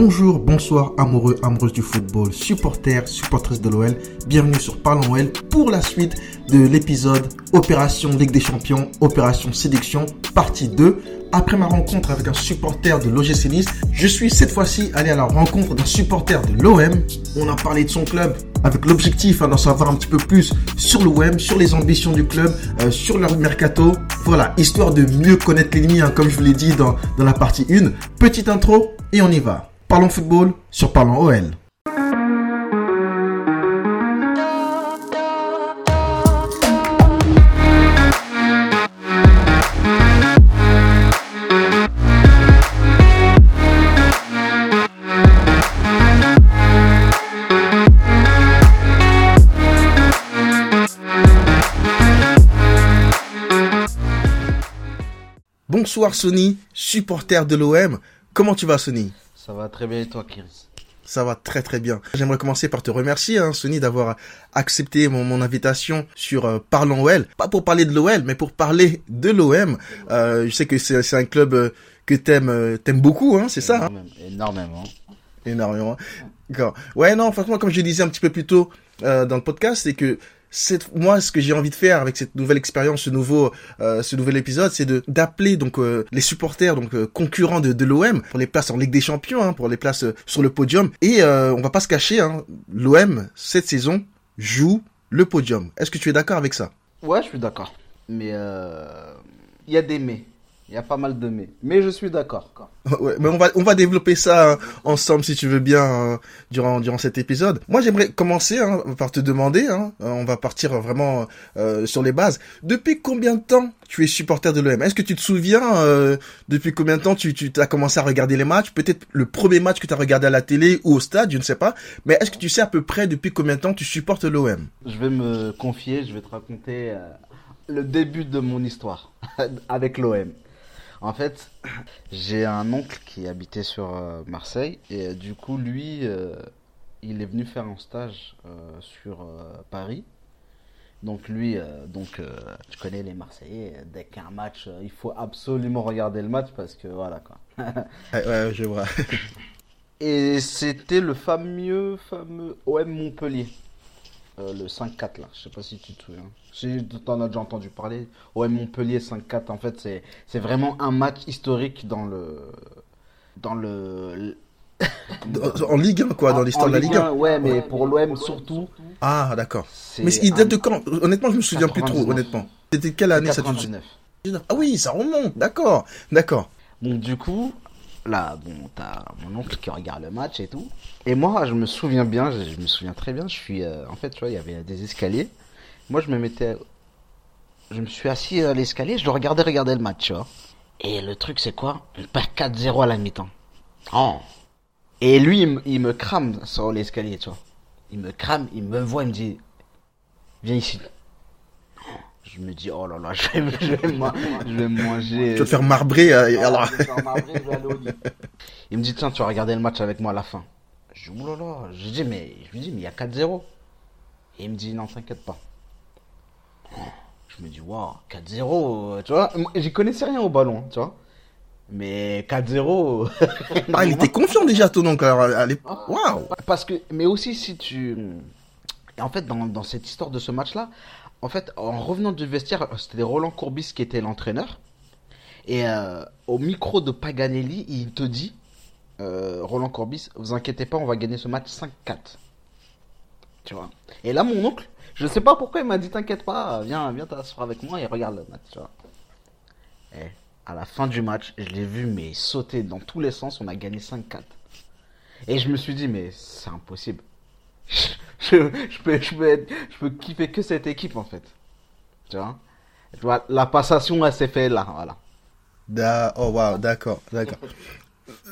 Bonjour, bonsoir, amoureux, amoureuses du football, supporters, supportrices de l'OL. Bienvenue sur Parlons OL pour la suite de l'épisode Opération Ligue des Champions, Opération Séduction, partie 2. Après ma rencontre avec un supporter de l'OGC Nice, je suis cette fois-ci allé à la rencontre d'un supporter de l'OM. On a parlé de son club avec l'objectif hein, d'en savoir un petit peu plus sur l'OM, sur les ambitions du club, euh, sur leur mercato. Voilà, histoire de mieux connaître l'ennemi, hein, comme je vous l'ai dit dans, dans la partie 1. Petite intro et on y va. Parlons football sur Parlons OL. Bonsoir Sony, supporter de l'OM. Comment tu vas Sony? Ça va très bien et toi Kiris Ça va très très bien. J'aimerais commencer par te remercier hein, Sony d'avoir accepté mon, mon invitation sur euh, Parlons OL. Pas pour parler de l'OL, mais pour parler de l'OM. Euh, je sais que c'est un club euh, que t'aimes euh, t'aimes beaucoup, hein, c'est ça hein Énormément. Énormément. D'accord. Ouais, non, franchement, comme je disais un petit peu plus tôt euh, dans le podcast, c'est que c'est moi ce que j'ai envie de faire avec cette nouvelle expérience, ce nouveau, euh, ce nouvel épisode, c'est de d'appeler donc euh, les supporters donc euh, concurrents de, l'OM pour les places en Ligue des Champions, hein, pour les places sur le podium. Et on va pas se cacher, hein, l'OM cette saison joue le podium. Est-ce que tu es d'accord avec ça? Ouais, je suis d'accord. Mais il y a des mais. Il y a pas mal de mais. Mais je suis d'accord. Ouais, mais on va on va développer ça hein, ensemble si tu veux bien hein, durant durant cet épisode. Moi j'aimerais commencer hein, par te demander. Hein, euh, on va partir vraiment euh, sur les bases. Depuis combien de temps tu es supporter de l'OM Est-ce que tu te souviens euh, depuis combien de temps tu tu as commencé à regarder les matchs? Peut-être le premier match que tu as regardé à la télé ou au stade, je ne sais pas. Mais est-ce que tu sais à peu près depuis combien de temps tu supportes l'OM Je vais me confier, je vais te raconter euh, le début de mon histoire avec l'OM. En fait, j'ai un oncle qui habitait sur euh, Marseille et euh, du coup, lui, euh, il est venu faire un stage sur Paris. Donc lui, donc tu connais les Marseillais, dès qu'un match, il faut absolument regarder le match parce que voilà quoi. ouais, ouais, je vois. Et c'était le fameux, fameux OM Montpellier. Euh, le 5-4 là, je sais pas si tu te souviens. Si t'en as déjà entendu parler. OM Montpellier 5-4, en fait, c'est, c'est vraiment un match historique dans le. Dans le. En Ligue 1 quoi, dans l'histoire de la Ligue 1. Ouais, mais pour l'OM surtout. Ah d'accord. Mais il date un- de quand? Honnêtement, je me souviens plus trop. 99. Honnêtement. C'était quelle année ça tu te souviens? 99. Ah oui, ça remonte. D'accord, d'accord. Donc du coup, là, bon, t'as mon oncle qui regarde le match et tout. Et moi, je me souviens bien, je, me souviens très bien, je suis, euh, en fait, tu vois, il y avait des escaliers. Moi, je me mettais, je me suis assis à l'escalier, je le regardais regarder le match, tu vois. Et le truc, c'est quoi? On perd 4-0 à la mi-temps. Oh. Et lui, il il me crame sur l'escalier, tu vois. Il me crame, il me voit, il me dit, viens ici. Je me dis, oh là là, je vais, je vais, je vais me manger. Tu vas te faire marbrer. euh, alors... Ah, je vais faire marrer, je vais aller au lit. Il me dit, tiens, tu vas regarder le match avec moi à la fin. Je dis, oulala. Je dis, mais, je lui dis, mais il y a 4-0. Et il me dit, non, t'inquiète pas. Je me dis, waouh, 4-0, euh, tu vois. J'y connaissais rien au ballon, tu vois. Mais 4-0. Ah, il était confiant déjà, ton oncle. l'époque. Waouh. Parce que, mais aussi si tu, et en fait, dans, dans cette histoire de ce match-là, en fait, en revenant du vestiaire, c'était Roland Courbis qui était l'entraîneur. Et euh, au micro de Paganelli, il te dit, euh, Roland Courbis, vous inquiétez pas, on va gagner ce match 5-4. Tu vois. Et là, mon oncle, je sais pas pourquoi il m'a dit, t'inquiète pas, viens, viens t'asseoir avec moi et regarde le match, tu vois. Et à la fin du match, je l'ai vu, mais sauter dans tous les sens, on a gagné 5-4. Et je me suis dit, mais c'est impossible. Je, je, peux, je, peux être- je peux kiffer que cette équipe, en fait. Tu vois? Tu vois, La passation, elle s'est faite là, voilà. Da- Oh waouh, d'accord, d'accord.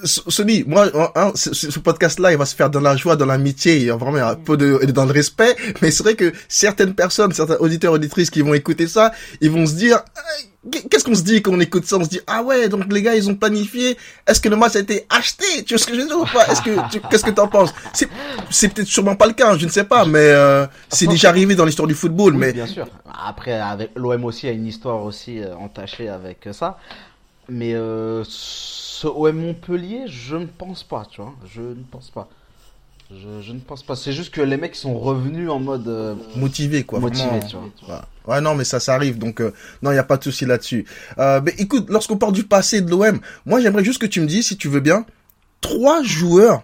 S- Sony, moi, hein, ce, podcast-là, il va se faire dans la joie, dans l'amitié, vraiment un peu de, et dans le respect. Mais c'est vrai que certaines personnes, certains auditeurs, auditrices qui vont écouter ça, ils vont se dire, euh, qu'est-ce qu'on se dit quand on écoute ça? On se dit, ah ouais, donc les gars, ils ont planifié. Est-ce que le match a été acheté? Tu vois ce que je veux dire ou pas? Est-ce que, tu- qu'est-ce que t'en penses? C'est, c'est peut-être sûrement pas le cas, je ne sais pas, mais euh, c'est déjà arrivé dans l'histoire du football. Oui, mais bien sûr. Après, avec l'OM aussi a une histoire aussi euh, entachée avec euh, ça. Mais euh, ce OM Montpellier, je ne pense pas, tu vois. Je ne pense pas. Je, je ne pense pas. C'est juste que les mecs sont revenus en mode euh, Motivé, quoi. motivé, tu vois. Ouais. Ouais, non, mais ça, ça arrive. Donc, euh, non, il n'y a pas de souci là-dessus. Euh, mais écoute, lorsqu'on parle du passé de l'OM, moi, j'aimerais juste que tu me dises, si tu veux bien, trois joueurs,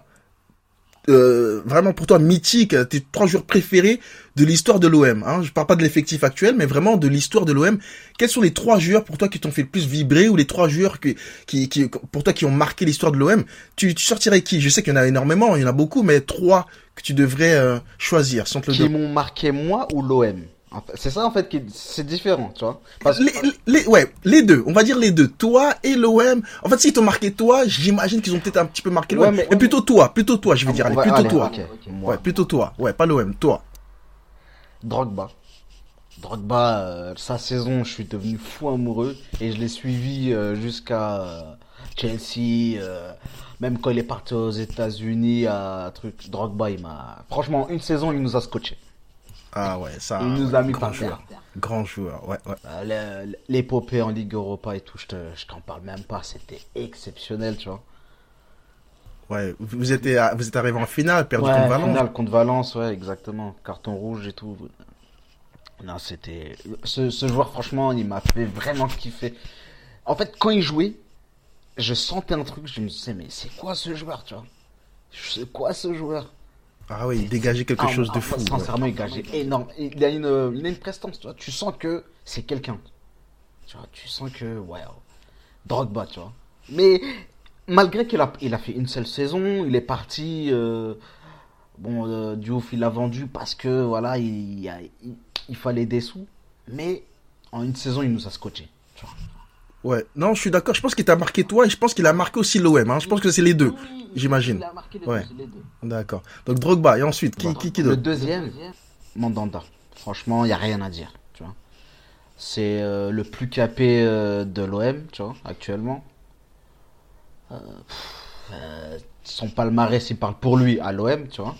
euh, vraiment pour toi, mythiques, tes trois joueurs préférés de l'histoire de l'OM. Hein. Je parle pas de l'effectif actuel, mais vraiment de l'histoire de l'OM. Quels sont les trois joueurs pour toi qui t'ont fait le plus vibrer ou les trois joueurs qui, qui, qui pour toi, qui ont marqué l'histoire de l'OM tu, tu sortirais qui? Je sais qu'il y en a énormément, il y en a beaucoup, mais trois que tu devrais euh, choisir. Sans te le Qui m'ont marqué moi ou l'OM C'est ça en fait qui c'est différent, tu vois. Parce Les, les, ouais, les deux. On va dire les deux. Toi et l'OM. En fait, s'ils t'ont marqué toi, j'imagine qu'ils ont peut-être un petit peu marqué l'OM. Ouais, mais- mais, plutôt toi, plutôt toi, je vais dire. On Allez, va- plutôt allez, toi. moi. Ouais, plutôt toi. Ouais, pas l'OM, toi. Drogba. Drogba, euh, sa saison, je suis devenu fou amoureux et je l'ai suivi euh, jusqu'à euh, Chelsea, même quand il est parti aux États-Unis à truc. Drogba, il m'a. Franchement, une saison, il nous a scotché. Ah ouais, ça. Il nous ouais, a mis grand par terre. joueur. Grand joueur, ouais, ouais. Euh, L'épopée en Ligue Europa et tout, je te, je t'en parle même pas, c'était exceptionnel, tu vois. Ouais, vous vous êtes, à- vous êtes arrivé en finale, perdu Ouais, contre Valence. finale contre Valence, ouais, exactement. Carton rouge et tout. Non, c'était. Ce, ce joueur, franchement, il m'a fait vraiment kiffer. En fait, quand il jouait, je sentais un truc, je me disais, mais c'est quoi ce joueur, tu vois? C'est quoi ce joueur? Ah ouais, il dégageait quelque Ah, chose ah, de fou. ouais. Sincèrement, il gageait énorme. Il a une, il a une prestance, tu vois. Tu sens que c'est quelqu'un. Tu vois, tu sens que, wow. Drogba, tu vois. Mais malgré qu'il a, il a fait une seule saison, il est parti. euh, bon, euh, Diouf, il l'a vendu parce que, voilà, il, il, a- il- il fallait des sous. Mais en une saison, il nous a scotché. Tu vois. Ouais, non, je suis d'accord. Je pense qu'il t'a marqué toi et je pense qu'il a marqué aussi l'OM. Hein. Je pense que c'est les deux, j'imagine. Il a marqué les Ouais. deux, c'est les deux. D'accord. Donc Drogba et ensuite qui, qui, qui Le deuxième, Mandanda. Franchement, il n'y a rien à dire. Tu vois. C'est euh, le plus capé euh, de l'OM, tu vois, actuellement. Euh, pff, euh, son palmarès, il parle pour lui à l'OM, tu vois.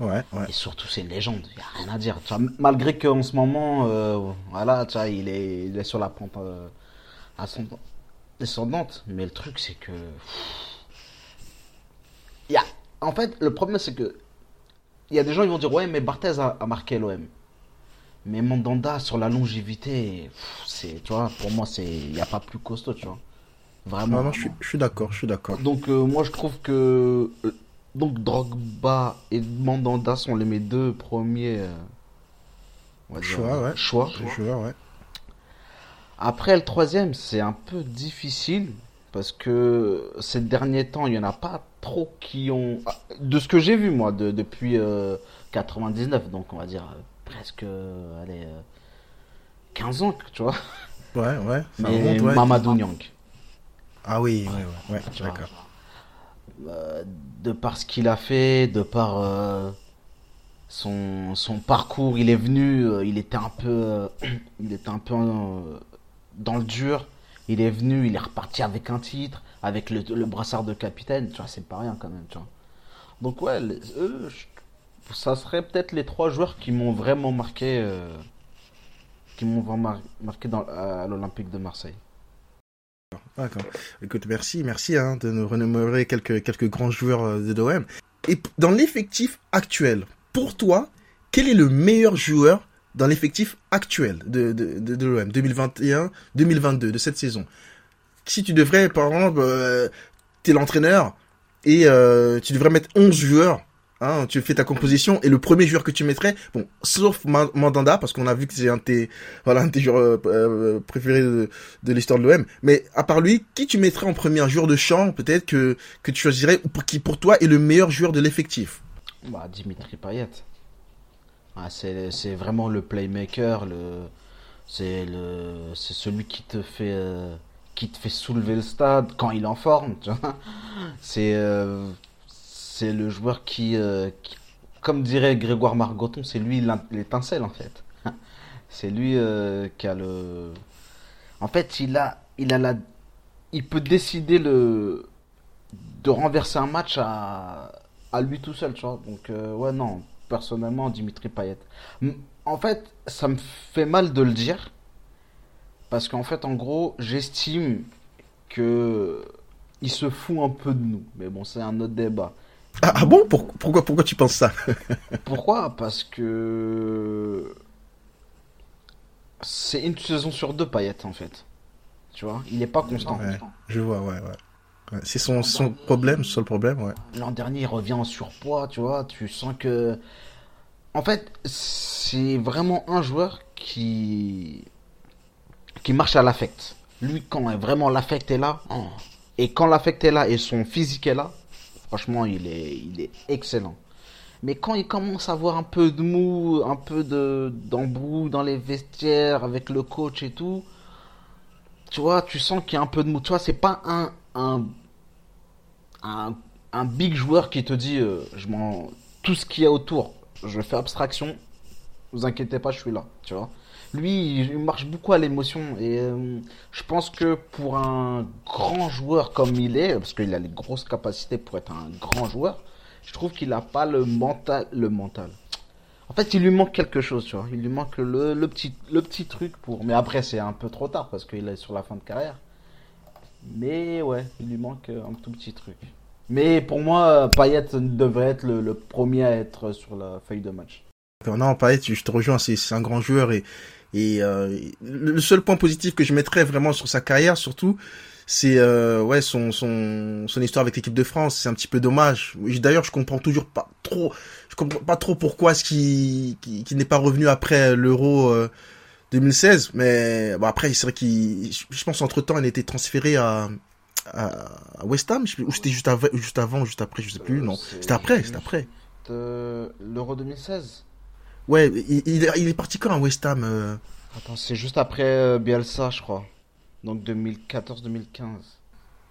Ouais, ouais. Et surtout, c'est une légende. Il n'y a rien à dire. Tu vois. Malgré qu'en ce moment, euh, voilà, tu vois, il est, il est sur la pente euh, ascendante- descendante. Mais le truc, c'est que. Il y a... En fait, le problème, c'est que. Il y a des gens qui vont dire Ouais, mais Barthez a, a marqué l'OM. Mais Mandanda, sur la longévité, c'est, tu vois, pour moi, c'est, il n'y a pas plus costaud, tu vois. Vraiment. Non, non, je suis, je suis d'accord, je suis d'accord. Donc euh, moi je trouve que euh, donc Drogba et Mandanda sont les mes deux premiers euh, on va dire, Choix, ouais. choix. Ouais. Après le troisième c'est un peu difficile parce que ces derniers temps il y en a pas trop qui ont ah, de ce que j'ai vu moi de- depuis euh, 99 donc on va dire euh, presque euh, allez euh, 15 ans tu vois. Ouais, ouais. Ça Mais remonte, ouais. Mamadou Niang. Ah oui, ouais, ouais, ouais, d'accord. Euh, de par ce qu'il a fait, de par euh, son, son parcours, il est venu, euh, il était un peu, euh, il était un peu euh, dans le dur. Il est venu, il est reparti avec un titre, avec le, le brassard de capitaine. Tu vois, c'est pas rien quand même, tu vois. Donc ouais, les- eux, ça serait peut-être les trois joueurs qui m'ont vraiment marqué, euh, qui m'ont vraiment mar- marqué à l'Olympique de Marseille. D'accord. Écoute, merci, merci hein, de nous remémorer quelques, quelques grands joueurs euh, de l'OM. Et dans l'effectif actuel, pour toi, quel est le meilleur joueur dans l'effectif actuel de, de, de, l'OM 2021-2022, de cette saison Si tu devrais, par exemple, euh, tu es l'entraîneur et euh, tu devrais mettre 11 joueurs, hein, tu fais ta composition et le premier joueur que tu mettrais, bon, sauf Ma- Mandanda, parce qu'on a vu que c'est un de tes, voilà, un de tes joueurs euh, euh, préférés de, l'histoire de l'OM. Mais à part lui, qui tu mettrais en premier? Un joueur de champ, peut-être, que, que tu choisirais, ou qui pour toi est le meilleur joueur de l'effectif? Bah, Dimitri Payet. Ah, c'est, vraiment le playmaker, le, c'est le, c'est celui qui te fait, euh, qui te fait soulever le stade quand il en forme. C'est, euh, c'est le joueur qui, euh, qui- comme dirait Grégoire Margoton, c'est lui l'étincelle en fait. C'est lui qui a le, en fait, il a, il a la, il peut décider le, de renverser un match à, à lui tout seul, tu vois. Donc, ouais, non, personnellement, Dimitri Payet. En fait, ça me fait mal de le dire. Parce qu'en fait, en gros, j'estime que il se fout un peu de nous. Mais bon, c'est un autre débat. Ah, ah bon? Pourquoi, pourquoi tu penses ça? Pourquoi? Parce que c'est une saison sur deux paillettes en fait. Tu vois, il n'est pas constant. je vois, ouais, ouais. C'est son, son problème, seul problème, ouais. L'an dernier, il revient en surpoids, tu vois. Tu sens que. En fait, c'est vraiment un joueur qui. qui marche à l'affect. Lui, quand vraiment l'affect est là, oh. et quand l'affect est là et son physique est là, franchement, il est, il est excellent. Mais quand il commence à avoir un peu de mou, un peu de d'embrouille dans les vestiaires avec le coach et tout, tu vois, tu sens qu'il y a un peu de mou. Tu vois, c'est pas un, un, un, big joueur qui te dit euh, je m'en tout ce qu'il y a autour, je fais abstraction. Vous inquiétez pas, je suis là, tu vois. Lui, il marche beaucoup à l'émotion et euh, je pense que pour un grand joueur comme il est, parce qu'il a les grosses capacités pour être un grand joueur, je trouve qu'il n'a pas le mental, le mental. En fait, il lui manque quelque chose, tu vois. Il lui manque le, le petit, le petit truc pour. Mais après, c'est un peu trop tard parce qu'il est sur la fin de carrière. Mais ouais, il lui manque un tout petit truc. Mais pour moi, Payet devrait être le, premier à être sur la feuille de match. Non, Payet, je te rejoins, c'est un grand joueur et, euh, le seul point positif que je mettrais vraiment sur sa carrière, surtout, c'est euh, ouais son histoire avec l'équipe de France c'est un petit peu dommage d'ailleurs je comprends toujours pas trop je comprends pas trop pourquoi qu'il qui n'est pas revenu après l'Euro 2016 euh, mais bon après c'est vrai qu'il je pense entre temps il a été transféré à à, West Ham ou c'était juste avant juste avant juste après je sais plus non c'était après c'était après l'Euro 2016 ouais il, il, est parti quand à West Ham euh? Attends c'est juste après Bielsa je crois donc 2014-2015.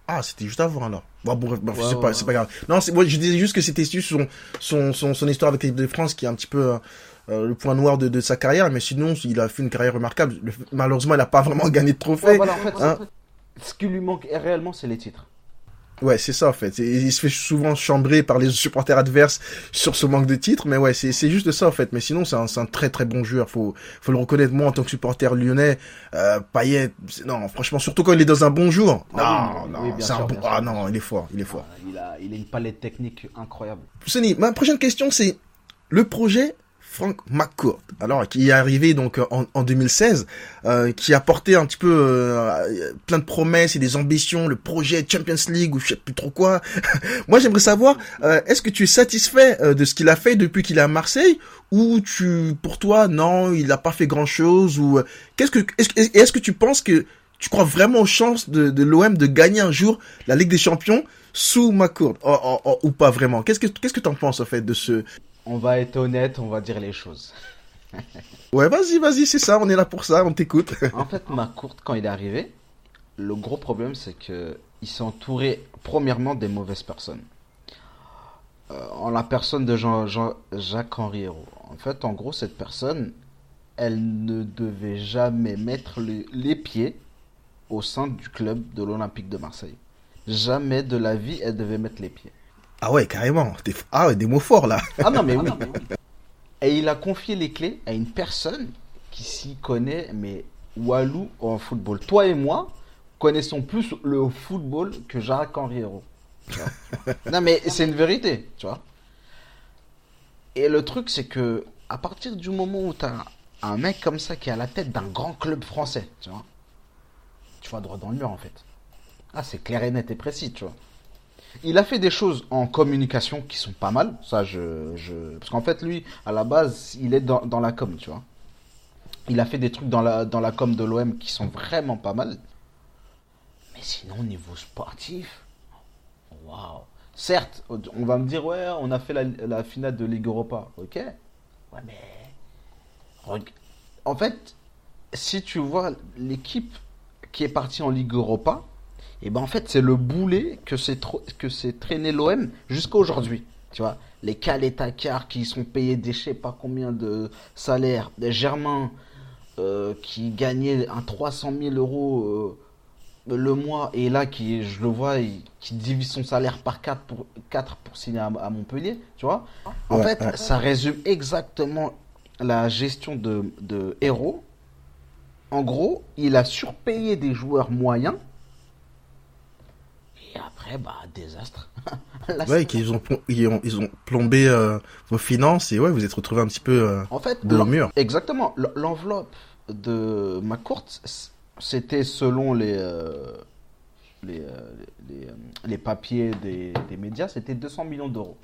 Ah, c'était juste avant alors. Bon, bon, c'est pas, pas, grave. Non, moi, je disais juste que c'était juste son, son, son, son, histoire avec l'équipe de France qui est un petit peu euh, le point noir de, de, sa carrière, mais sinon, il a fait une carrière remarquable. malheureusement, il n'a pas vraiment gagné de trophée. Voilà, en fait, hein. ce qui lui manque réellement, c'est les titres. Ouais, c'est ça en fait. il se fait souvent chambrer par les supporters adverses sur ce manque de titres, mais ouais, c'est c'est juste ça en fait. Mais sinon, c'est un, un très très bon joueur. Faut faut le reconnaître. Moi, en tant que supporter lyonnais, euh, Payet, non, franchement, surtout quand il est dans un bon jour. Ah non, non, c'est un bon. ah non, il est fort, il est fort. Ah, il a il a une palette technique incroyable. Sonny, ma prochaine question c'est le projet Frank McCourt, alors qui est arrivé donc en, en 2016, euh, qui a porté un petit peu euh, plein de promesses et des ambitions, le projet Champions League ou je sais plus trop quoi. Moi, j'aimerais savoir, euh, est-ce que tu es satisfait euh, de ce qu'il a fait depuis qu'il est à Marseille ou tu, pour toi, non, il n'a pas fait grand chose ou qu'est-ce que est-ce, est-ce que tu penses que tu crois vraiment aux chances de, de l'OM de gagner un jour la Ligue des Champions sous McCourt ou pas vraiment? Qu'est-ce que qu'est-ce que tu en penses en fait de ce on va être honnête, on va dire les choses. ouais, vas-y, vas-y, c'est ça, on est là pour ça, on t'écoute. en fait, ma courte, quand il est arrivé, le gros problème, c'est que il s'est entouré, premièrement, des mauvaises personnes. Euh, en la personne de Jean, Jean, Jacques-Henri Hérault. En fait, en gros, cette personne, elle ne devait jamais mettre les pieds au sein du club de l'Olympique de Marseille. Jamais de la vie, elle devait mettre les pieds. Ah ouais, carrément. Ah ouais, des mots forts là. Ah non, mais oui. Et il a confié les clés à une personne qui s'y connaît, mais Walou en football. Toi et moi connaissons plus le football que Jacques-Henri Hérault. non, mais c'est une vérité, tu vois. Et le truc, c'est que à partir du moment où tu as un mec comme ça qui est à la tête d'un grand club français, tu vois, tu vas droit dans le mur en fait. Ah, c'est clair et net et précis, tu vois. Il a fait des choses en communication qui sont pas mal. Ça, je. Parce qu'en fait, lui, à la base, il est dans, dans, la com, tu vois. Il a fait des trucs dans la, dans la com de l'OM qui sont vraiment pas mal. Mais sinon, au niveau sportif, waouh. Certes, on va me dire, ouais, on a fait la, la finale de Ligue Europa. Ok. Ouais, mais. En fait, si tu vois l'équipe qui est partie en Ligue Europa, et ben en fait c'est le boulet que c'est que c'est traîné l'OM jusqu'à aujourd'hui. Tu vois, les Calais-Takar qui sont payés des je sais pas combien de salaires, des Germains euh, qui gagnaient un 300 000 euros euh, le mois et là qui je le vois qui divise son salaire par 4 pour 4 pour signer à, Montpellier, tu vois. En fait, ça résume exactement la gestion de de héros. En gros, il a surpayé des joueurs moyens Et après, bah, désastre. ouais, qu'ils ont, ils ont, ils ont plombé euh, vos finances et ouais, vous êtes retrouvé un petit peu euh, en fait, de mur. Exactement. L'enveloppe de ma courte, c'était selon les, euh, les, les, les, papiers des, des médias, c'était 200 millions d'euros.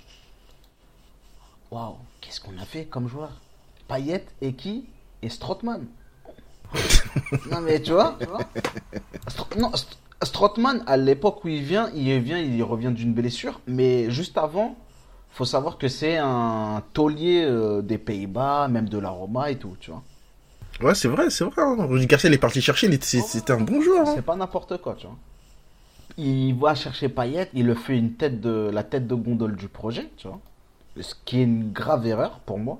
Waouh, qu'est-ce qu'on a fait comme joueur? Payet et qui Et Strootman. non mais tu vois, tu vois non, Strootman, à l'époque où il vient, il vient, il revient d'une blessure, mais juste avant, faut savoir que c'est un taulier euh, des Pays-Bas, même de la Roma et tout, tu vois. Ouais, c'est vrai, c'est vrai. Hein. Rudy Garcia, il est parti chercher, c'était un bon joueur. Hein. C'est pas n'importe quoi, tu vois. Il va chercher Payet, il le fait une tête de la tête de gondole du projet, tu vois. Ce qui est une grave erreur pour moi.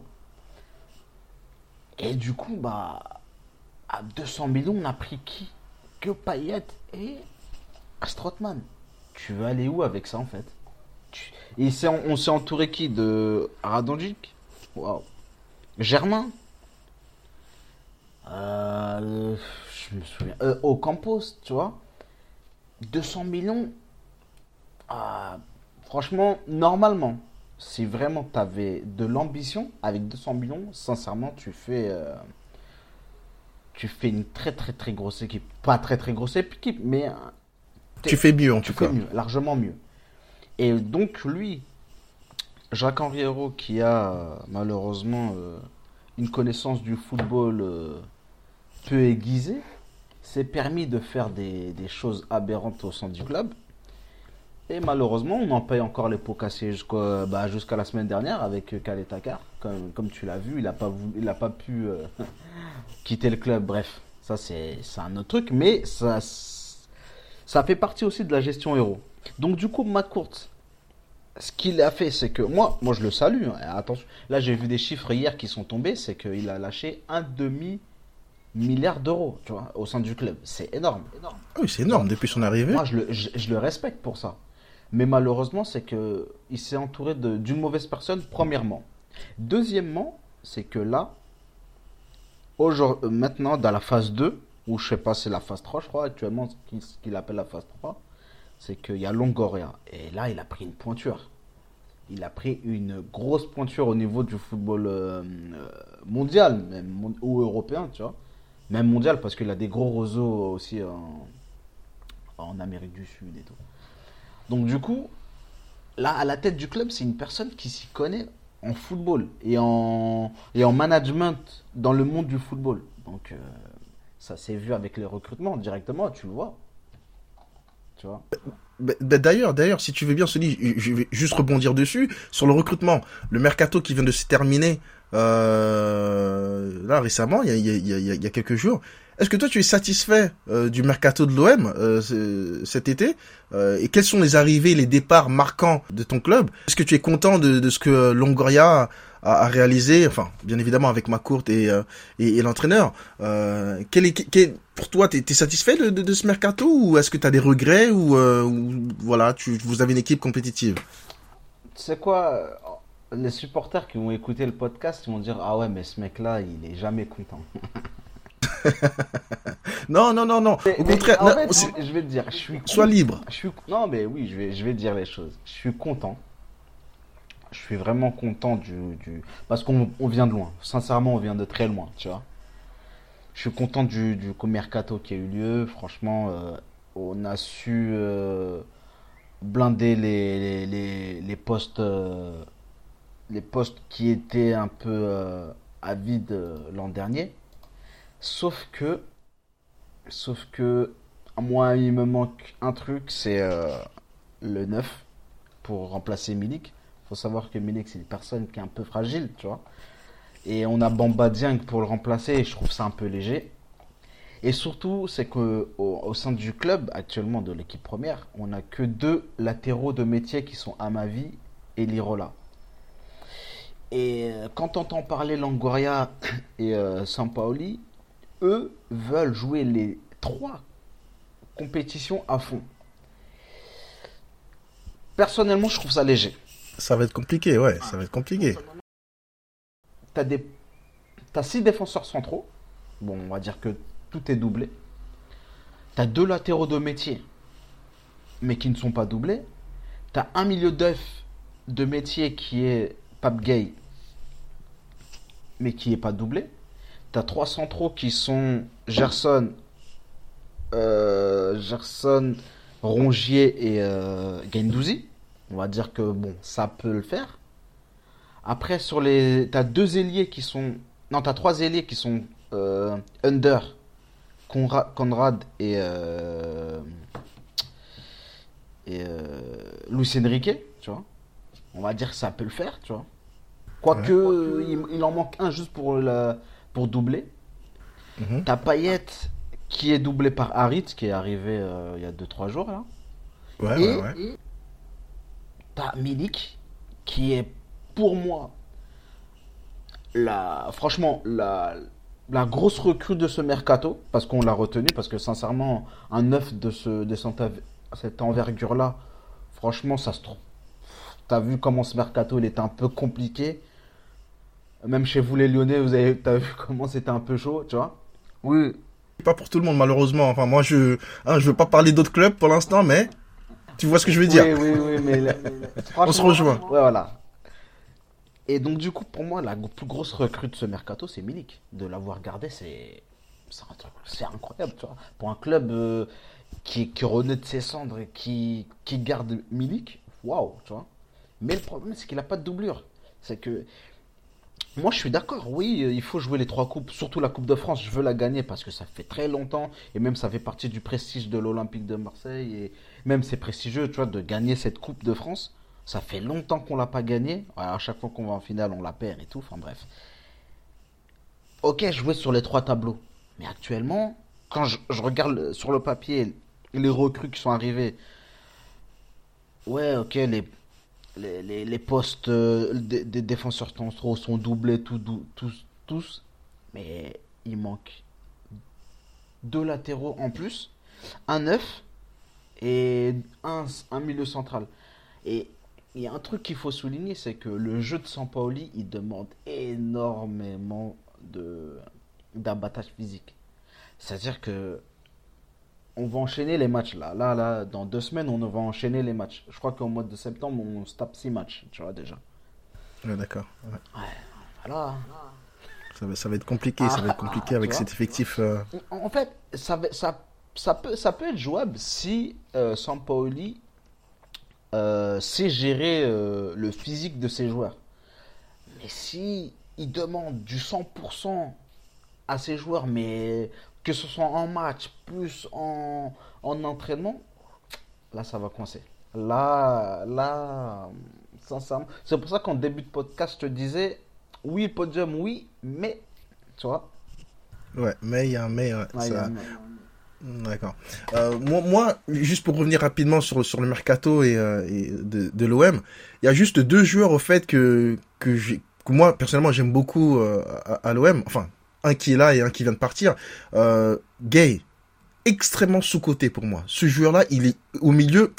Et du coup, bah, à 200 millions, on a pris qui? Que Payet et Strootman. Tu veux aller où avec ça en fait? Et on s'est entouré qui? De Radonjic? Waouh. Germain? Euh, Je me souviens. Euh, au Campos, tu vois? 200 millions? Ah, Franchement, normalement, si vraiment tu avais de l'ambition, avec 200 millions, sincèrement, tu fais. Euh, tu fais une très très très grosse équipe. Pas très très grosse équipe, mais tu fais mieux en tu tout fais Mieux, largement mieux. Et donc lui, Jacques-Henri Hérault, qui a malheureusement euh, une connaissance du football euh, peu aiguisée, s'est permis de faire des, choses aberrantes au sein du club. Et malheureusement, on en paye encore les pots cassés jusqu'à bah, la semaine dernière avec Khaled Takar. Comme, comme tu l'as vu, il n'a pas, il pas pu euh, quitter le club. Bref, ça c'est un autre truc. Mais ça, ça fait partie aussi de la gestion héros. Donc du coup, McCourt, ce qu'il a fait, c'est que moi, moi je le salue. Hein. attention, là j'ai vu des chiffres hier qui sont tombés, c'est qu'il a lâché un demi milliard d'euros, tu vois, au sein du club. C'est énorme. énorme. Ah oui, c'est énorme depuis son arrivée. Moi, je le, je, le respecte pour ça. Mais malheureusement, c'est que il s'est entouré d'une mauvaise personne. Premièrement. Deuxièmement, c'est que là, aujourd'hui, maintenant, dans la phase 2, ou je sais pas, c'est la phase 3, je crois, actuellement, ce qu'il appelle la phase 3, c'est qu'il y a Longoria. Et là, il a pris une pointure. Il a pris une grosse pointure au niveau du football euh, euh, mondial, même, ou européen, tu vois. Même mondial, parce qu'il a des gros réseaux aussi en, Amérique du Sud et tout. Donc, du coup, là, à la tête du club, c'est une personne qui s'y connaît en football et en, et en management dans le monde du football. Donc, euh, ça s'est vu avec les recrutements directement, tu le vois. Tu vois bah, bah, D'ailleurs, d'ailleurs, si tu veux bien, Sony, je vais juste rebondir dessus sur le recrutement. Le mercato qui vient de se terminer euh, là récemment, il y a, il y, a, il y a quelques jours. Est-ce que toi tu es satisfait euh, du mercato de l'OM euh, cet été? Euh, Et quels sont les arrivées, les départs marquants de ton club? Est-ce que tu es content de, de ce que Longoria à, réaliser, enfin, bien évidemment avec ma courte et, euh, et, l'entraîneur. Euh, quel est, pour toi, tu es, satisfait de, de, ce mercato ou est-ce que tu as des regrets ou, euh, voilà, tu, vous avez une équipe compétitive? Tu sais quoi Les supporters qui vont écouter le podcast, ils vont dire Ah ouais, mais ce mec-là, il est jamais content. non, non, non, non. Au contraire, je vais te dire, je suis. Sois libre. Je suis, non, mais oui, je vais, je vais dire les choses. Je suis content je suis vraiment content du, parce qu'on vient de loin. Sincèrement, on vient de très loin, tu vois. Je suis content du, du qui a eu lieu. Franchement, euh, on a su euh, blinder les, les, les, postes, euh, les postes qui étaient un peu à vide l'an dernier. Sauf que, sauf que, moi, il me manque un truc, c'est le 9 pour remplacer Milik faut savoir que Milik, c'est une personne qui est un peu fragile, tu vois. Et on a Bamba Dieng pour le remplacer, et je trouve ça un peu léger. Et surtout, c'est que au, sein du club, actuellement de l'équipe première, on n'a que deux latéraux de métier qui sont Amavi et Lirola. Et euh, quand on entend parler Langoria et euh, Sampaoli, eux veulent jouer les trois compétitions à fond. Personnellement, je trouve ça léger. Ça va être compliqué, ouais, ça va être compliqué. T'as des... Six défenseurs centraux. Bon, on va dire que tout est doublé. T'as deux latéraux de métier. mais qui ne sont pas doublés. T'as un milieu d'œuf de métier qui est Pape Gay, mais qui n'est pas doublé. T'as trois centraux qui sont Gerson, euh, Gerson, Rongier et euh, Gendouzi. On va dire que bon, ça peut le faire. Après, sur les, t'as deux ailiers qui sont, non, t'as trois ailiers qui sont euh, Under, Conra- Conrad et euh, et euh, Luis Enrique, tu vois. On va dire que ça peut le faire, tu vois. Quoique, il, il en manque un juste pour la, pour doubler. Mhm. T'as Payet qui est doublé par Harit, qui est arrivé il y a 2-3 jours là. Ouais, Et ouais, ouais. T'as Milik qui est pour moi la franchement la grosse recrue de ce mercato parce qu'on l'a retenu parce que sincèrement un neuf de ce de cette, env- cette envergure là franchement ça se trouve t'as vu comment ce mercato il était un peu compliqué. Même chez vous les Lyonnais vous avez t'as vu comment c'était un peu chaud tu vois. Oui. Pas pour tout le monde, malheureusement. Enfin, moi, je, hein, je veux pas parler d'autres clubs pour l'instant, mais tu vois ce que je veux dire. Oui, oui, oui, mais On se rejoint. Ouais, voilà. Et donc, du coup, pour moi, la plus grosse recrue de ce mercato, c'est Milik. De l'avoir gardé, c'est c'est un truc- c'est incroyable, tu vois. Pour un club euh, qui, qui renaît de ses cendres et qui, qui garde Milik, waouh, tu vois. Mais le problème, c'est qu'il n'a pas de doublure. C'est que. Moi, je suis d'accord, oui, euh, il faut jouer les trois coupes, surtout la Coupe de France. Je veux la gagner parce que ça fait très longtemps et même ça fait partie du prestige de l'Olympique de Marseille et même c'est prestigieux, tu vois, de gagner cette Coupe de France. Ça fait longtemps qu'on l'a pas gagnée. À chaque fois qu'on va en finale, on la perd et tout. Enfin bref. Ok, jouer sur les trois tableaux. Mais actuellement, quand je, je regarde sur le papier les recrues qui sont arrivées, ouais, ok, les, les, les, postes euh, des, défenseurs centraux sont doublés tout, tous, tous, mais il manque deux latéraux en plus, un neuf et un, un milieu central. Et il y a un truc qu'il faut souligner, c'est que le jeu de Sampaoli, il demande énormément de d'abattage physique. C'est-à-dire que on va enchaîner les matchs là. Là, là, dans deux semaines, on va enchaîner les matchs. Je crois qu'au mois de septembre, on se tape six matchs, tu vois déjà. Ouais, d'accord. Ouais. Voilà. Ça, va, ça va être compliqué, ça va être Ah, compliqué tu avec cet effectif. euh, En fait, ça, va- ça, ça, peut, ça peut être jouable si euh, Sampaoli euh, sait gérer euh, le physique de ses joueurs. Mais si il demande du 100% à ses joueurs, mais que ce soit en match plus en, en entraînement, là ça va coincer. Là, là, sincèrement, c'est pour ça qu'en début de podcast, je te disais, oui, podium, oui, mais, tu vois, Ouais, mais il y a un mais. ouais, ouais, ça- mais. D'accord. Euh, moi, moi, juste pour revenir rapidement sur, sur le mercato et, euh, et de, de l'OM, il y a juste deux joueurs au fait que, que, que moi, personnellement, j'aime beaucoup euh, à, à l'OM. Enfin, un qui est là et un qui vient de partir. Euh, Gay, extrêmement sous-coté pour moi. Ce joueur-là, il est au milieu,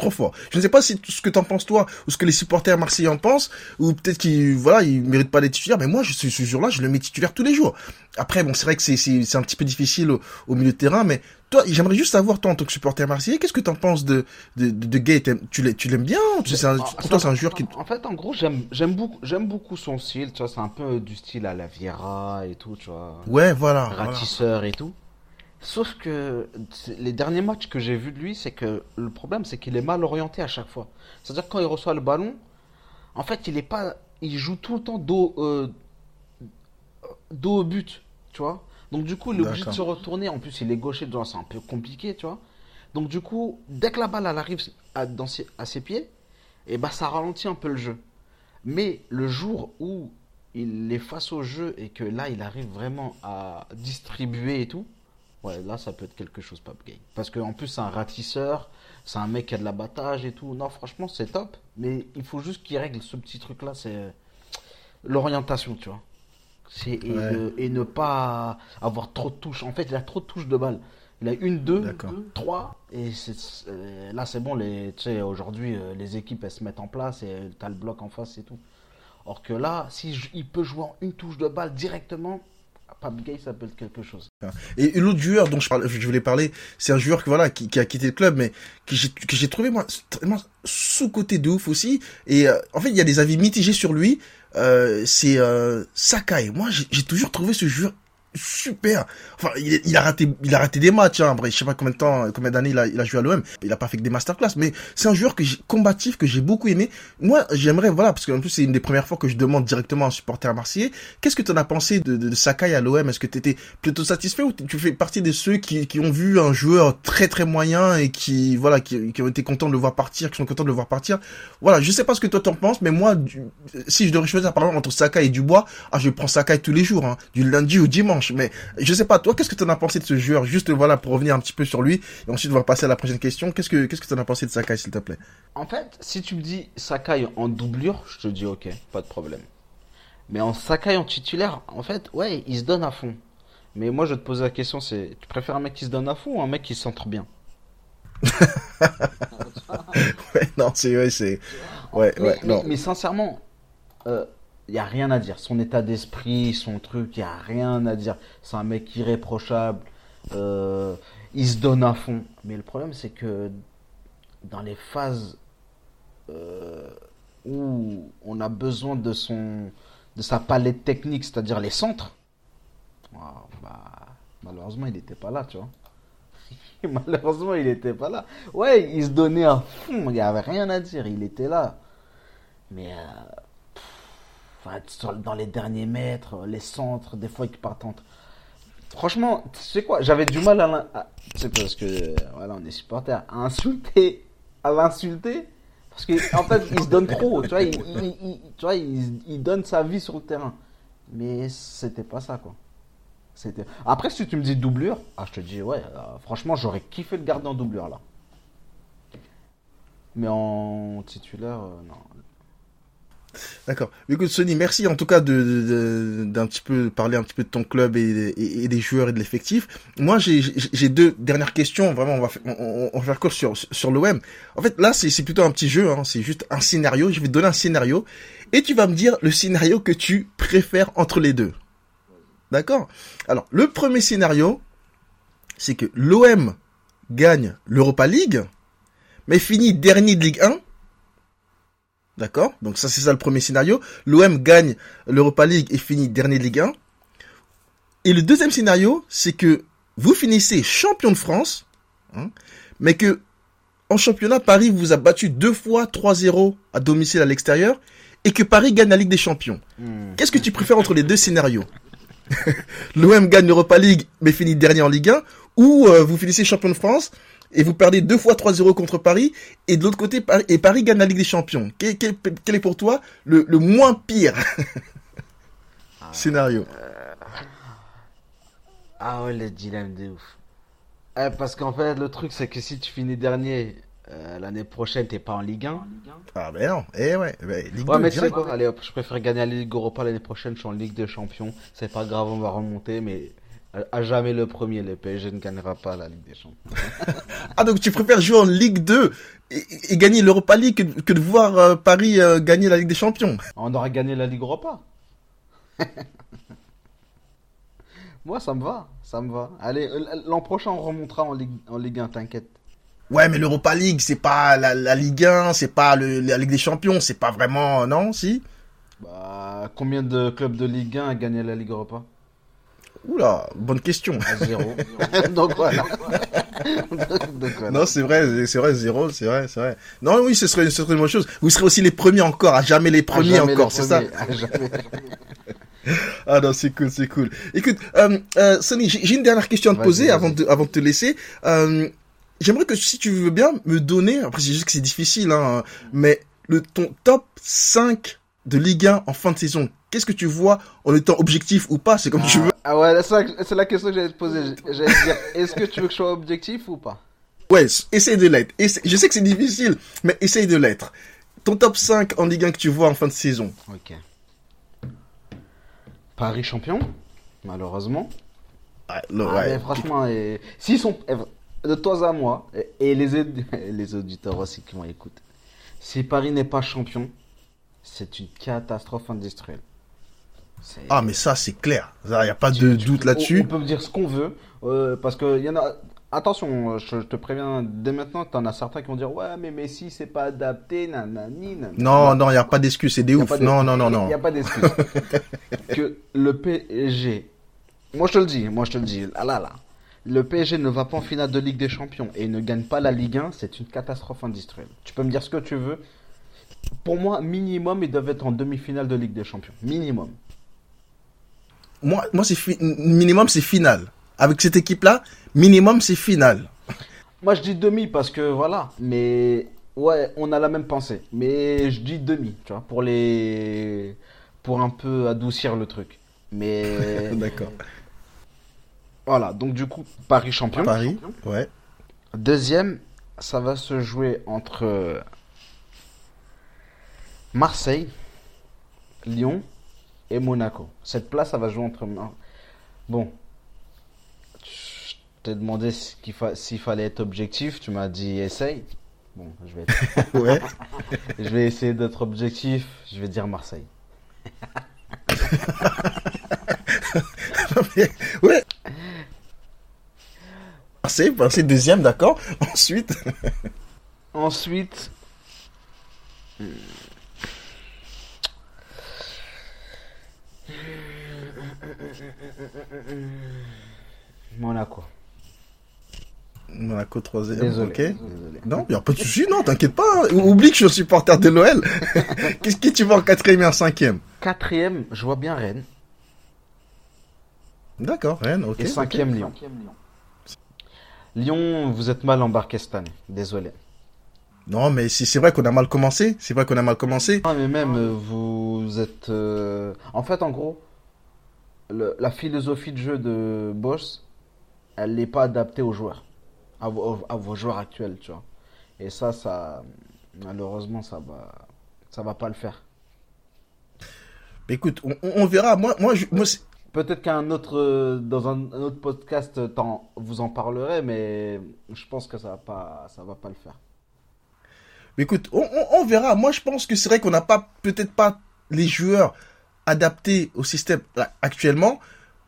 trop fort. Je ne sais pas si ce que t'en penses toi, ou ce que les supporters marseillais en pensent, ou peut-être qu'il, voilà, il mérite pas d'être titulaire, mais moi, je, ce, ce jour-là, je le mets titulaire tous les jours. Après, bon, c'est vrai que c'est, c'est, c'est un petit peu difficile au, au milieu de terrain, mais toi, j'aimerais juste savoir, toi, en tant que supporter marseillais, qu'est-ce que t'en penses de, de, de, de Gay? Tu l'aimes, tu l'aimes bien? Tu sais, c'est un- Ah, pour toi, c'est un joueur qui, En fait, en gros, j'aime j'aime beaucoup, j'aime beaucoup son style. Tu vois, c'est un peu du style à la Vieira et tout, tu vois. ouais, voilà. voilà. ratisseur et tout. Sauf que les derniers matchs que j'ai vus de lui, c'est que le problème, c'est qu'il est mal orienté à chaque fois. C'est-à-dire que quand il reçoit le ballon, en fait, il est pas, il joue tout le temps dos, euh, dos au but, tu vois. Donc du coup, il est obligé de se retourner. En plus, il est gaucher, donc c'est un peu compliqué, tu vois. Donc du coup, dès que la balle elle arrive à, dans ses, à ses pieds, et ben ça ralentit un peu le jeu. Mais le jour où il est face au jeu et que là il arrive vraiment à distribuer et tout, ouais, là ça peut être quelque chose, Pape Gay. Parce qu'en plus c'est un ratisseur, c'est un mec qui a de l'abattage et tout. Non, franchement c'est top, mais il faut juste qu'il règle ce petit truc là, c'est l'orientation, tu vois. C'est et, Ouais. et ne pas avoir trop de touches. En fait, il a trop de touches de balle. Il a une, deux, trois, et euh, là c'est bon. Les, tu sais, aujourd'hui, euh, les équipes elles se mettent en place et t'as le bloc en face et tout. Or que là, si j- il peut jouer en une touche de balle directement, Gay s'appelle quelque chose. Et l'autre joueur dont je, parle, je voulais parler, c'est un joueur que, voilà, qui, qui, a quitté le club, mais que j'ai trouvé moi, sous-côté de ouf aussi. Et euh, en fait, il y a des avis mitigés sur lui. Euh, c'est euh, Sakai. Moi, j'ai toujours trouvé ce joueur super. Enfin, il, il, a raté, il a raté des matchs. Hein. Bref, je sais pas combien de temps, combien d'années il a, il a joué à l'OM. Il a pas fait que des masterclass, mais c'est un joueur que combatif, que j'ai beaucoup aimé. Moi, j'aimerais, voilà, parce qu'en plus c'est une des premières fois que je demande directement à un supporter marseillais. Qu'est-ce que tu en as pensé de, de, de Sakai à l'OM Est-ce que tu étais plutôt satisfait ou tu fais partie de ceux qui, qui ont vu un joueur très très moyen et qui, voilà, qui, qui ont été contents de le voir partir, qui sont contents de le voir partir? Voilà, je sais pas ce que toi t'en penses, mais moi, si je devrais choisir par exemple entre Sakai et Dubois, ah, je prends Sakai tous les jours, hein, du lundi au dimanche. Mais je sais pas, toi, qu'est-ce que tu en as pensé de ce joueur? Juste voilà pour revenir un petit peu sur lui et ensuite on va passer à la prochaine question. Qu'est-ce que qu'est-ce que tu en as pensé de Sakai, s'il te plaît? En fait, si tu me dis Sakai en doublure, je te dis ok, pas de problème. Mais en Sakai en titulaire, en fait, ouais, il se donne à fond. Mais moi, je te pose la question, c'est tu préfères un mec qui se donne à fond ou un mec qui s'entre bien? Ouais, non, c'est ouais, c'est ouais, mais, ouais, mais, non. mais sincèrement, euh, il y a rien à dire. Son état d'esprit, son truc, il y a rien à dire. C'est un mec irréprochable. Euh, il se donne à fond. Mais le problème, c'est que dans les phases euh, où on a besoin de son de sa palette technique, c'est-à-dire les centres, bah, malheureusement, il n'était pas là, tu vois. malheureusement, il n'était pas là. Ouais, il se donnait à fond. Il n'y avait rien à dire. Il était là. Mais euh, Enfin, dans les derniers mètres, les centres, des fois ils partent. Franchement, tu sais quoi, j'avais du mal à, c'est parce que voilà, on est supporter à insulter, à l'insulter parce que en fait, il se donne trop, tu vois, il, tu vois, donne sa vie sur le terrain. Mais c'était pas ça quoi. C'était Après si tu me dis doublure, ah je te dis ouais, euh, franchement, j'aurais kiffé le garder en doublure là. Mais en titulaire, euh, non. D'accord. Écoute, Sony, merci en tout cas de, d'un petit peu parler un petit peu de ton club et, et, des joueurs et de l'effectif. Moi, j'ai, j'ai deux dernières questions. Vraiment, on va, on, on va faire court sur, sur l'OM. En fait, là, c'est, c'est plutôt un petit jeu. Hein. C'est juste un scénario. Je vais te donner un scénario et tu vas me dire le scénario que tu préfères entre les deux. D'accord? Alors, le premier scénario, c'est que l'OM gagne l'Europa League, mais finit dernier de Ligue 1 D'accord Donc ça c'est ça le premier scénario. L'OM gagne l'Europa League et finit dernier de Ligue 1. Et le deuxième scénario, c'est que vous finissez champion de France, hein, mais que en championnat, Paris vous a battu deux fois 3-0 à domicile à l'extérieur, et que Paris gagne la Ligue des Champions. Hmm. Qu'est-ce que tu préfères entre les deux scénarios L'OM gagne l'Europa League, mais finit dernier en Ligue 1, ou euh, vous finissez champion de France, et vous perdez deux fois 3-0 contre Paris, et de l'autre côté, Paris, et Paris gagne la Ligue des Champions. Quel, quel, est pour toi le, le moins pire ah, scénario euh... Ah ouais, le dilemme de ouf. Eh, parce qu'en fait, le truc, c'est que si tu finis dernier, euh, l'année prochaine, t'es pas en Ligue 1. Ah ben non, eh ouais, ben, Ligue ouais, 2, mais tu sais quoi, allez hop, je préfère gagner la Ligue Europa l'année prochaine, je suis en Ligue des Champions. C'est pas grave, on va remonter, mais à jamais le premier, le PSG ne gagnera pas la Ligue des Champions. ah, donc tu préfères jouer en Ligue 2 et, gagner l'Europa League que, de voir euh, Paris euh, gagner la Ligue des Champions? On aura gagné la Ligue Europa. Moi, ça me va, ça me va. Allez, euh, l'an prochain, on remontera en Ligue, en Ligue 1, t'inquiète. Ouais, mais l'Europa League, c'est pas la, la, Ligue 1, c'est pas le, la Ligue des Champions, c'est pas vraiment, non, si? Bah, combien de clubs de Ligue 1 a gagné la Ligue Europa? Oula, bonne question. zéro. Donc voilà. Non, c'est vrai, c'est vrai, zéro, c'est vrai, c'est vrai. Non, oui, ce serait, ce serait une bonne chose. Vous serez aussi les premiers encore, à jamais les premiers encore, c'est ça Ah non, c'est cool, c'est cool. Écoute, euh, euh, Sonny, j'ai une dernière question à te poser avant de, avant de te laisser. Euh, J'aimerais que si tu veux bien me donner, après c'est juste que c'est difficile, hein, mais le ton top 5 de Ligue 1 en fin de saison. Qu'est-ce que tu vois en étant objectif ou pas C'est comme tu ah. veux. Ah ouais, c'est la question que j'allais te poser. J'allais te dire, est-ce que tu veux que je sois objectif ou pas? Ouais, essaye de l'être. Je sais que c'est difficile, mais essaye de l'être. Ton top 5 en Ligue 1 que tu vois en fin de saison. Ok. Paris champion, malheureusement. Ah, ouais. franchement, s'ils sont de toi à moi, et, les, les auditeurs aussi qui m'écoutent, si Paris n'est pas champion, c'est une catastrophe industrielle. Ah, mais ça, c'est clair. Il n'y a pas de tu- doute on- là-dessus. On peut me dire ce qu'on veut, euh, parce que y en a. Attention, je, je te préviens dès maintenant, t'en as certains qui vont dire ouais, mais Messi c'est pas adapté, nanani. Non, non, il n'y a pas d'excuse, c'est des ouf. de- Non, non, non, Il non. n'y a pas d'excuse. que le PSG, moi je te le dis, moi je te le dis, là là là, le PSG ne va pas en finale de Ligue des Champions et ne gagne pas la Ligue 1, c'est une catastrophe industrielle. Tu peux me dire ce que tu veux. Pour moi, minimum, ils doivent être en demi-finale de Ligue des Champions. Minimum. Moi, moi c'est minimum, c'est final. Avec cette équipe-là, minimum, c'est final. Moi je dis demi parce que voilà, mais ouais, on a la même pensée. Mais je dis demi, tu vois, pour les. pour un peu adoucir le truc. Mais. D'accord. Voilà, donc du coup, Paris champion. Paris, ouais. Deuxième, ça va se jouer entre Marseille, Lyon et Monaco. Cette place, ça va jouer entre. Bon, je t'ai demandé fa- s'il fallait être objectif. Tu m'as dit essaye. Bon, je vais, être- Ouais. je vais essayer d'être objectif. Je vais dire Marseille. ouais. Marseille, Marseille deuxième, d'accord. Ensuite, Ensuite. Monaco. Monaco troisième, Désolé. ok. désolé. Non, il n'y a pas de souci, non, t'inquiète pas. Oublie que je suis supporter de l'OL. Qu'est-ce que tu vois en quatrième et en cinquième? Quatrième, je vois bien Rennes. D'accord, Rennes, ok. Et cinquième, Lyon. Lyon, vous êtes mal embarqué cette année. Désolé. Non, mais c'est vrai qu'on a mal commencé. C'est vrai qu'on a mal commencé. Ah, mais même, euh, vous êtes. euh, En fait, en gros, le- la philosophie de jeu de Boss, elle n'est pas adaptée aux joueurs, à vos, à vos joueurs actuels, tu vois. Et ça, ça. Malheureusement, ça va. Ça va pas le faire. Mais écoute, on, verra. Moi, moi, je- moi, c'est- Peut-être qu'un autre, euh, dans un, un autre podcast, euh, vous en parlerez, mais je pense que ça va pas, ça va pas le faire. mais écoute, on, on- on verra. Moi, je pense que c'est vrai qu'on n'a pas, peut-être pas les joueurs adaptés au système actuellement,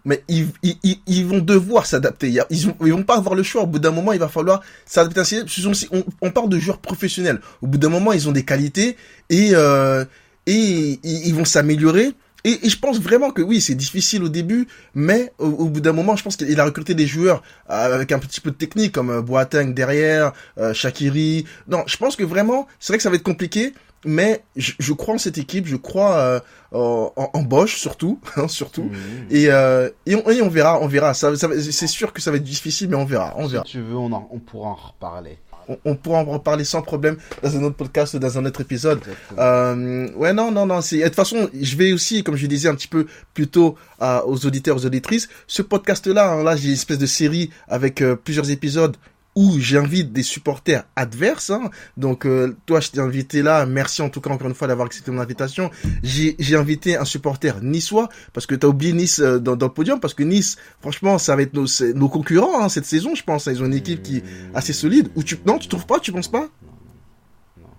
mais ils, vont devoir s'adapter. Ils, ils vont pas avoir le choix. Au bout d'un moment, il va falloir s'adapter. à un système. On, on parle de joueurs professionnels. Au bout d'un moment, ils ont des qualités et, euh, ils, vont s'améliorer. Et, je pense vraiment que oui, c'est difficile au début, mais au, bout d'un moment, je pense qu'il a recruté des joueurs euh, avec un petit peu de technique, comme euh, Boateng derrière, Shakiri. Non, je pense que vraiment, c'est vrai que ça va être compliqué, mais je, je crois en cette équipe, je crois euh, en, en, Bosch surtout, hein, surtout. Et, euh, et, on, et on verra, on verra. Ça, ça c'est sûr que ça va être difficile, mais on verra, on Si verra. tu veux, on, en- on pourra en reparler. On, on pourra en reparler sans problème dans un autre podcast, dans un autre épisode. Euh, ouais, non, non, non. C'est de toute façon, je vais aussi, comme je disais un petit peu plus tôt euh, aux auditeurs, aux auditrices, ce podcast-là, hein, là, j'ai une espèce de série avec euh, plusieurs épisodes où j'invite des supporters adverses. hein. Donc, euh, toi, je t'ai invité là. Merci en tout cas encore une fois d'avoir accepté mon invitation. J'ai j'ai invité un supporter niçois parce que t'as oublié Nice euh, dans, dans le podium parce que Nice, franchement, ça va être nos, c'est nos concurrents hein, cette saison, je pense. Ils ont une équipe qui est assez solide. Ou tu, non, tu trouves pas Tu penses pas?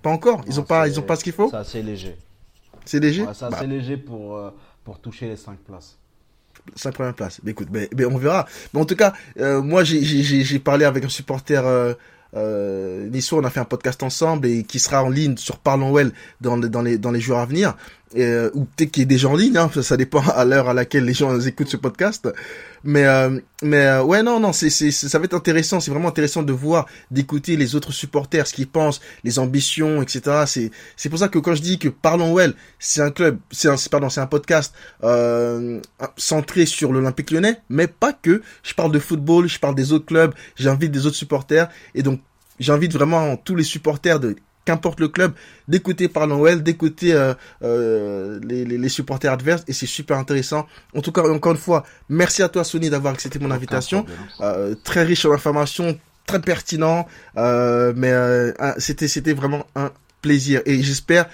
Pas encore? Ils Non, ont pas, c'est- ils ont pas ce qu'il faut? C'est assez léger. C'est léger? Ouais, c'est Bah, assez léger pour, euh, pour toucher les 5 places. Cinq premières places. Mais écoute, mais, on verra. Mais en tout cas, euh, moi j'ai parlé avec un supporter euh, euh, niçois, on a fait un podcast ensemble et qui sera en ligne sur Parlons Well dans dans les dans les jours à venir. Euh, ou peut-être qu'il est déjà en ligne, hein, ça, dépend à l'heure à laquelle les gens écoutent ce podcast. Mais euh, mais euh, ouais non non c'est c'est ça va être intéressant, c'est vraiment intéressant de voir, d'écouter les autres supporters, ce qu'ils pensent, les ambitions, etc. C'est c'est pour ça que quand je dis que Parlons Well, c'est un club, c'est un pardon c'est un podcast euh, centré sur l'Olympique Lyonnais, mais pas que. Je parle de football, je parle des autres clubs, j'invite des autres supporters et donc j'invite vraiment tous les supporters de qu'importe le club, d'écouter Parlons Well, d'écouter euh, euh, les, les, les supporters adverses et c'est super intéressant. En tout cas, encore une fois, merci à toi Sony d'avoir accepté mon invitation. Euh, très riche en informations, très pertinent, euh, mais euh, c'était c'était vraiment un plaisir et j'espère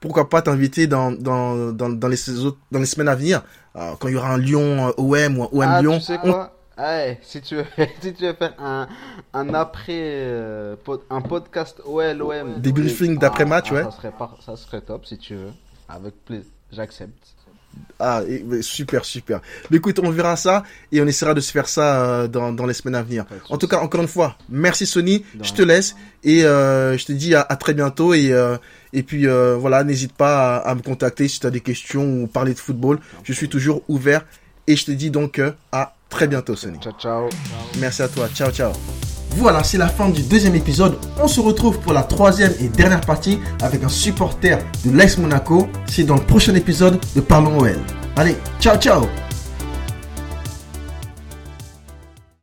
pourquoi pas t'inviter dans dans dans dans les autres dans les semaines à venir euh, quand il y aura un Lyon OM ou un OM ah, Lyon. tu sais on- quoi? Ouais, si tu veux, si tu veux faire un, un après, euh, pod- un podcast OLOM. Des briefings d'après-match, ouais. Ça serait, par- ça serait top si tu veux. Avec plaisir. J'accepte. Ah, super, super. Mais écoute, on verra ça et on essaiera de se faire ça euh, dans, dans les semaines à venir. En tout cas, encore une fois, merci Sony. Je te laisse et euh, je te dis à, très bientôt et euh, et puis voilà, n'hésite pas à, me contacter si tu as des questions ou parler de football. Je suis toujours ouvert et je te dis donc à très bientôt Sony. Ciao ciao. Merci à toi. Ciao ciao. Voilà, c'est la fin du deuxième épisode. On se retrouve pour la troisième et dernière partie avec un supporter de l'Ex Monaco. C'est dans le prochain épisode de Parlons OL. Allez, ciao ciao